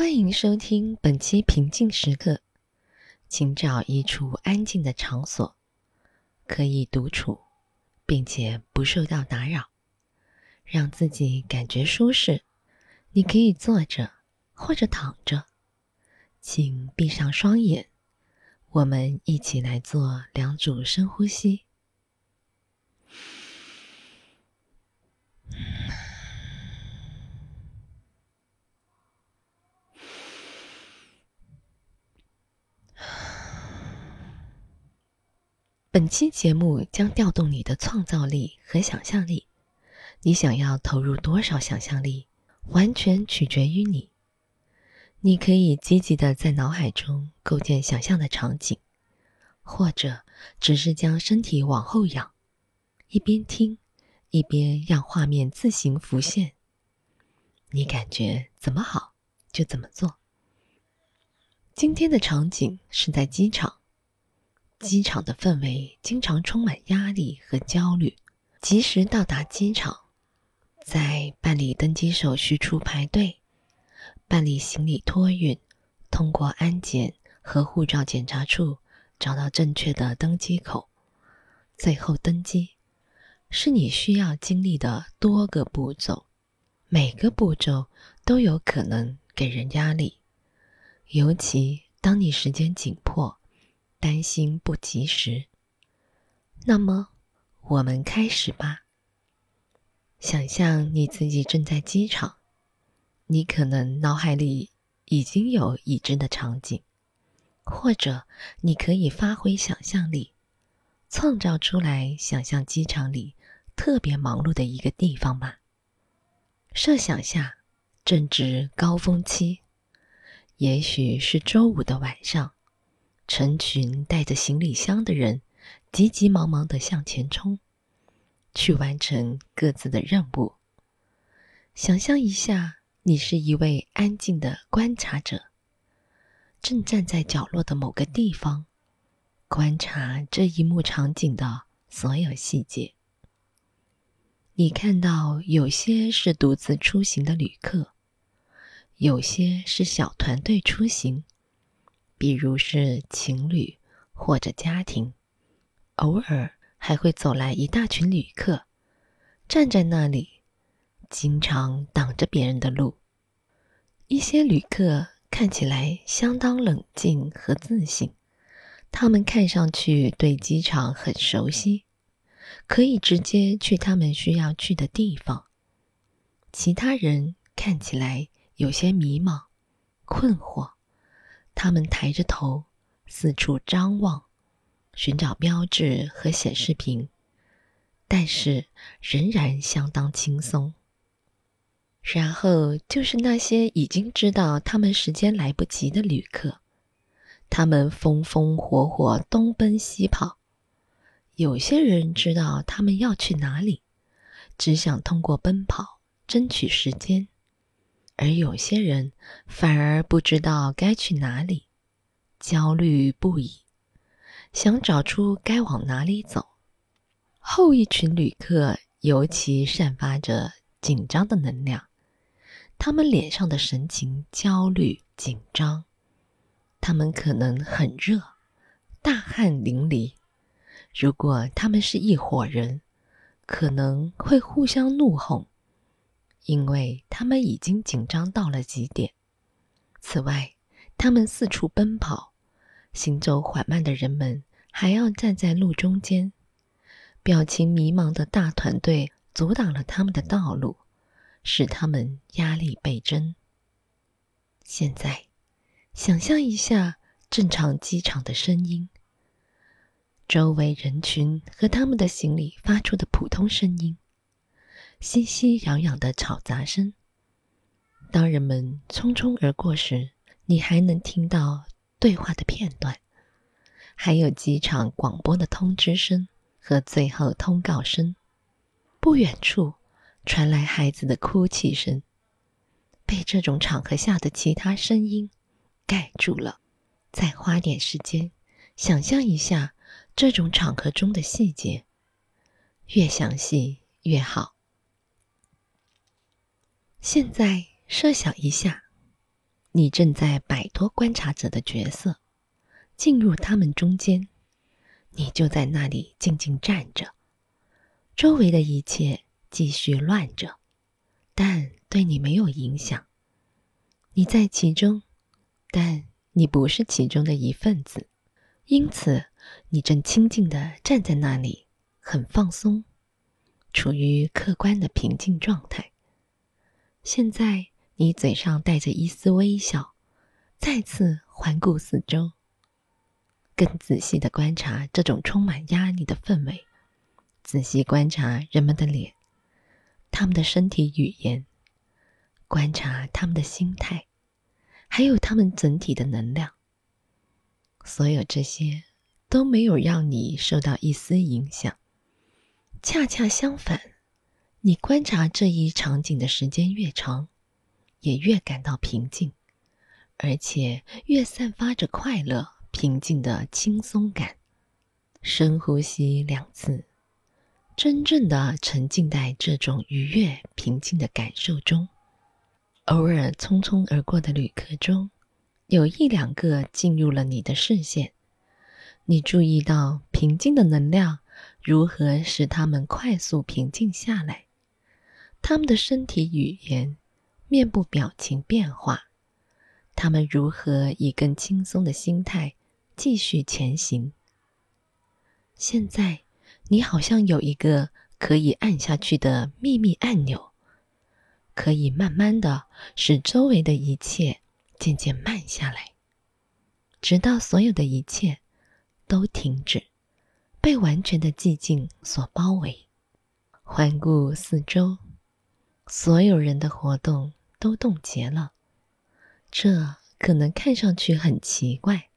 欢迎收听本期平静时刻，请找一处安静的场所，可以独处，并且不受到打扰，让自己感觉舒适。你可以坐着或者躺着，请闭上双眼，我们一起来做两组深呼吸。本期节目将调动你的创造力和想象力，你想要投入多少想象力，完全取决于你。你可以积极的在脑海中构建想象的场景，或者只是将身体往后仰，一边听，一边让画面自行浮现。你感觉怎么好，就怎么做。今天的场景是在机场。机场的氛围经常充满压力和焦虑。及时到达机场，在办理登机手续处排队，办理行李托运，通过安检和护照检查处找到正确的登机口，最后登机，是你需要经历的多个步骤。每个步骤都有可能给人压力，尤其当你时间紧迫。担心不及时，那么我们开始吧。想象你自己正在机场，你可能脑海里已经有已知的场景，或者你可以发挥想象力，创造出来想象机场里特别忙碌的一个地方吧。设想下正值高峰期，也许是周五的晚上。成群带着行李箱的人，急急忙忙的向前冲，去完成各自的任务。想象一下，你是一位安静的观察者，正站在角落的某个地方，观察这一幕场景的所有细节。你看到有些是独自出行的旅客，有些是小团队出行。比如是情侣或者家庭，偶尔还会走来一大群旅客，站在那里，经常挡着别人的路。一些旅客看起来相当冷静和自信，他们看上去对机场很熟悉，可以直接去他们需要去的地方。其他人看起来有些迷茫、困惑。他们抬着头，四处张望，寻找标志和显示屏，但是仍然相当轻松。然后就是那些已经知道他们时间来不及的旅客，他们风风火火东奔西跑。有些人知道他们要去哪里，只想通过奔跑争取时间。而有些人反而不知道该去哪里，焦虑不已，想找出该往哪里走。后一群旅客尤其散发着紧张的能量，他们脸上的神情焦虑紧张，他们可能很热，大汗淋漓。如果他们是一伙人，可能会互相怒吼。因为他们已经紧张到了极点。此外，他们四处奔跑，行走缓慢的人们还要站在路中间，表情迷茫的大团队阻挡了他们的道路，使他们压力倍增。现在，想象一下正常机场的声音，周围人群和他们的行李发出的普通声音。熙熙攘攘的吵杂声。当人们匆匆而过时，你还能听到对话的片段，还有机场广播的通知声和最后通告声。不远处传来孩子的哭泣声，被这种场合下的其他声音盖住了。再花点时间，想象一下这种场合中的细节，越详细越好。现在设想一下，你正在摆脱观察者的角色，进入他们中间。你就在那里静静站着，周围的一切继续乱着，但对你没有影响。你在其中，但你不是其中的一份子，因此你正清静的站在那里，很放松，处于客观的平静状态。现在。你嘴上带着一丝微笑，再次环顾四周，更仔细的观察这种充满压力的氛围，仔细观察人们的脸，他们的身体语言，观察他们的心态，还有他们整体的能量。所有这些都没有让你受到一丝影响，恰恰相反，你观察这一场景的时间越长。也越感到平静，而且越散发着快乐、平静的轻松感。深呼吸两次，真正的沉浸在这种愉悦、平静的感受中。偶尔匆匆而过的旅客中，有一两个进入了你的视线。你注意到平静的能量如何使他们快速平静下来，他们的身体语言。面部表情变化，他们如何以更轻松的心态继续前行？现在，你好像有一个可以按下去的秘密按钮，可以慢慢的使周围的一切渐渐慢下来，直到所有的一切都停止，被完全的寂静所包围。环顾四周，所有人的活动。都冻结了，这可能看上去很奇怪。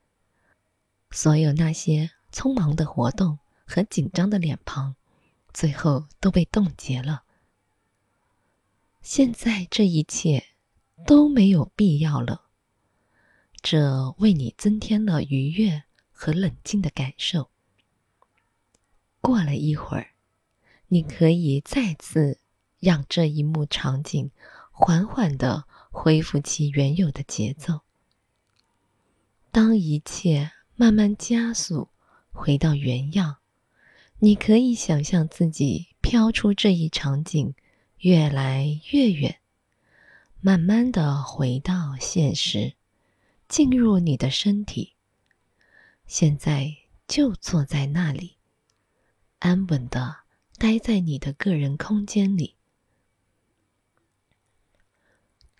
所有那些匆忙的活动和紧张的脸庞，最后都被冻结了。现在这一切都没有必要了。这为你增添了愉悦和冷静的感受。过了一会儿，你可以再次让这一幕场景。缓缓的恢复其原有的节奏。当一切慢慢加速，回到原样，你可以想象自己飘出这一场景，越来越远，慢慢的回到现实，进入你的身体。现在就坐在那里，安稳的待在你的个人空间里。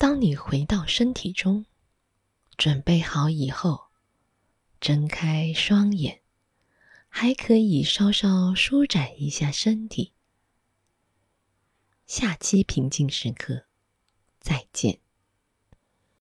当你回到身体中，准备好以后，睁开双眼，还可以稍稍舒展一下身体。下期平静时刻，再见。